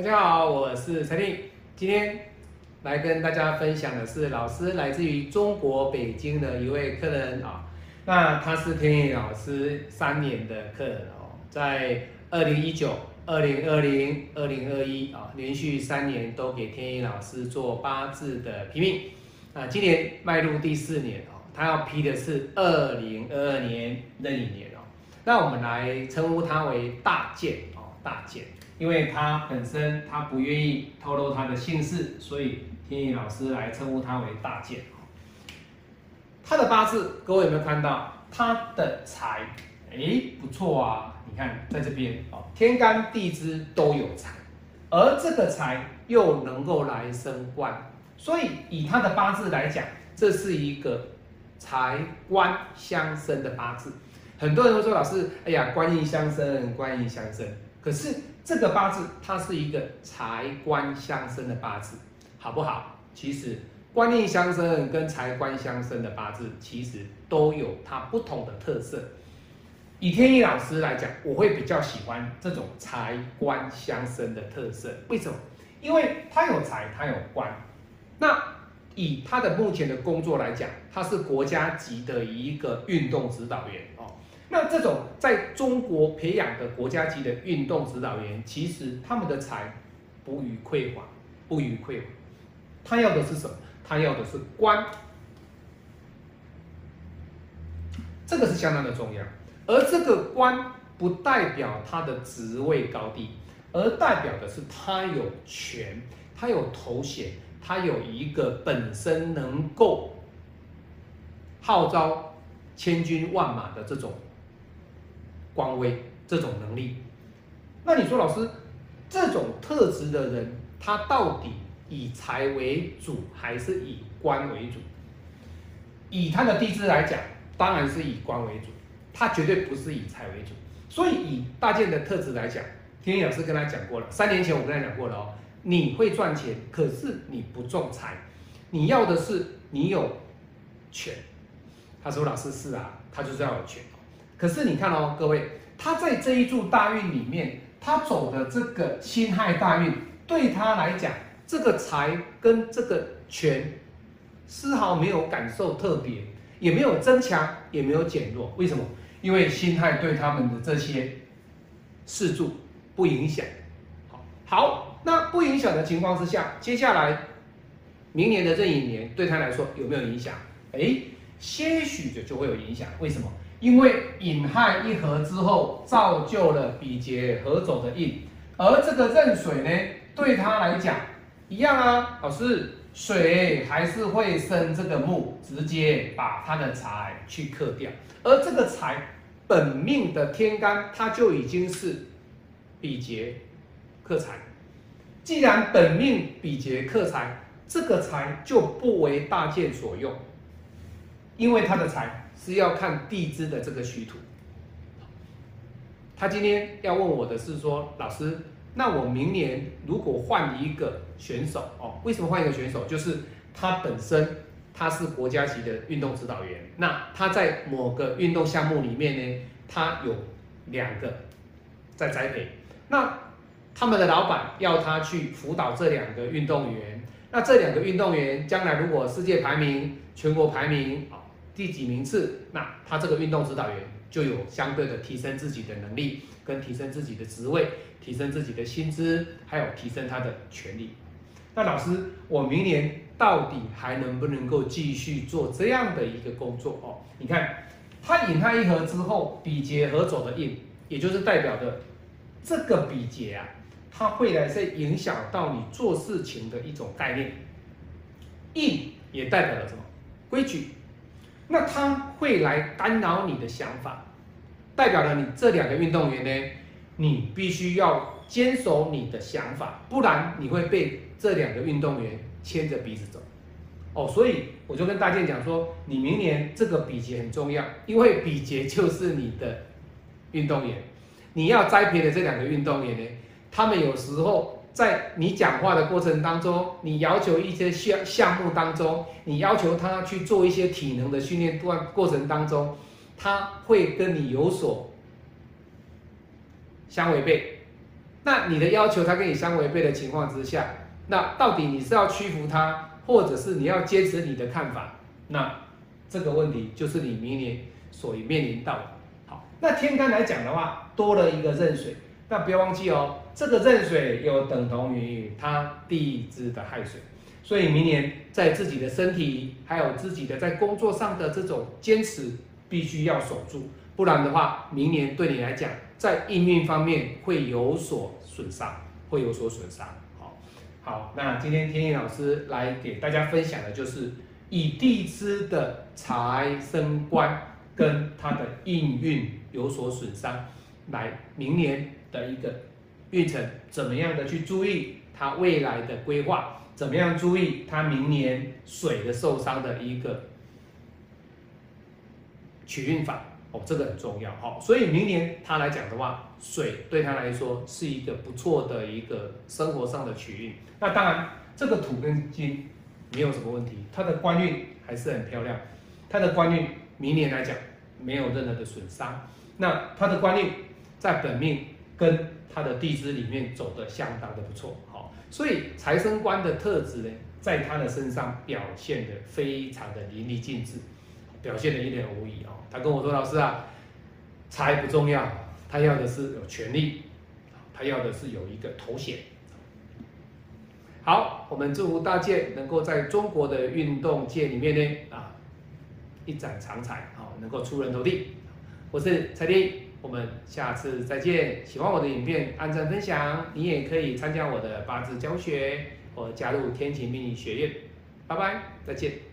大家好，我是陈立，今天来跟大家分享的是老师来自于中国北京的一位客人啊，那他是天野老师三年的客人哦，在二零一九、二零二零、二零二一啊，连续三年都给天野老师做八字的批命，啊，今年迈入第四年哦，他要批的是二零二二年壬寅年哦，那我们来称呼他为大健哦，大健。因为他本身他不愿意透露他的姓氏，所以天意老师来称呼他为大健。他的八字，各位有没有看到他的财？哎，不错啊！你看在这边哦，天干地支都有财，而这个财又能够来升官，所以以他的八字来讲，这是一个财官相生的八字。很多人都说老师，哎呀，官印相生，官印相生。可是这个八字它是一个财官相生的八字，好不好？其实官印相生跟财官相生的八字其实都有它不同的特色。以天意老师来讲，我会比较喜欢这种财官相生的特色。为什么？因为他有财，他有官。那以他的目前的工作来讲，他是国家级的一个运动指导员哦。那这种在中国培养的国家级的运动指导员，其实他们的财不予匮乏，不予匮乏。他要的是什么？他要的是官，这个是相当的重要。而这个官不代表他的职位高低，而代表的是他有权，他有头衔，他有一个本身能够号召千军万马的这种。光威这种能力，那你说老师，这种特质的人，他到底以财为主还是以官为主？以他的地支来讲，当然是以官为主，他绝对不是以财为主。所以以大健的特质来讲，天天老师跟他讲过了，三年前我跟他讲过了哦，你会赚钱，可是你不重财，你要的是你有权。他说老师是啊，他就是要有权。可是你看哦，各位，他在这一柱大运里面，他走的这个辛亥大运，对他来讲，这个财跟这个权，丝毫没有感受特别，也没有增强，也没有减弱。为什么？因为辛亥对他们的这些四柱不影响。好，那不影响的情况之下，接下来明年的这一年对他来说有没有影响？哎，些许的就会有影响。为什么？因为引亥一合之后，造就了比劫合走的印，而这个壬水呢，对他来讲一样啊，老师，水还是会生这个木，直接把他的财去克掉，而这个财本命的天干，它就已经是比劫克财，既然本命比劫克财，这个财就不为大剑所用，因为他的财。是要看地支的这个虚土。他今天要问我的是说，老师，那我明年如果换一个选手哦，为什么换一个选手？就是他本身他是国家级的运动指导员，那他在某个运动项目里面呢，他有两个在栽培，那他们的老板要他去辅导这两个运动员，那这两个运动员将来如果世界排名、全国排名啊。第几名次，那他这个运动指导员就有相对的提升自己的能力，跟提升自己的职位，提升自己的薪资，还有提升他的权利。那老师，我明年到底还能不能够继续做这样的一个工作哦？你看，他引他一合之后，比劫合走的印，也就是代表的这个比劫啊，它会来是影响到你做事情的一种概念。印也代表了什么？规矩。那他会来干扰你的想法，代表了你这两个运动员呢，你必须要坚守你的想法，不然你会被这两个运动员牵着鼻子走。哦，所以我就跟大健讲说，你明年这个比劫很重要，因为比劫就是你的运动员，你要栽培的这两个运动员呢，他们有时候。在你讲话的过程当中，你要求一些项项目当中，你要求他去做一些体能的训练段过程当中，他会跟你有所相违背，那你的要求他跟你相违背的情况之下，那到底你是要屈服他，或者是你要坚持你的看法？那这个问题就是你明年所面临到的。好，那天干来讲的话，多了一个壬水，那不要忘记哦，这个壬水又等同于它地支的亥水，所以明年在自己的身体还有自己的在工作上的这种坚持，必须要守住，不然的话，明年对你来讲。在应运方面会有所损伤，会有所损伤。好，好，那今天天意老师来给大家分享的就是以地支的财生官跟它的应运有所损伤，来明年的一个运程怎么样的去注意它未来的规划，怎么样注意它明年水的受伤的一个取运法。哦，这个很重要哈，所以明年他来讲的话，水对他来说是一个不错的一个生活上的取运。那当然，这个土跟金没有什么问题，它的官运还是很漂亮。它的官运明年来讲没有任何的损伤。那它的官运在本命跟他的地支里面走的相当的不错，好，所以财生官的特质呢，在他的身上表现的非常的淋漓尽致。表现的一点无疑哦，他跟我说：“老师啊，财不重要，他要的是有权利，他要的是有一个头衔。”好，我们祝福大健能够在中国的运动界里面呢啊一展长才啊，能够出人头地。我是蔡丁，我们下次再见。喜欢我的影片，按赞分享，你也可以参加我的八字教学或加入天晴命理学院。拜拜，再见。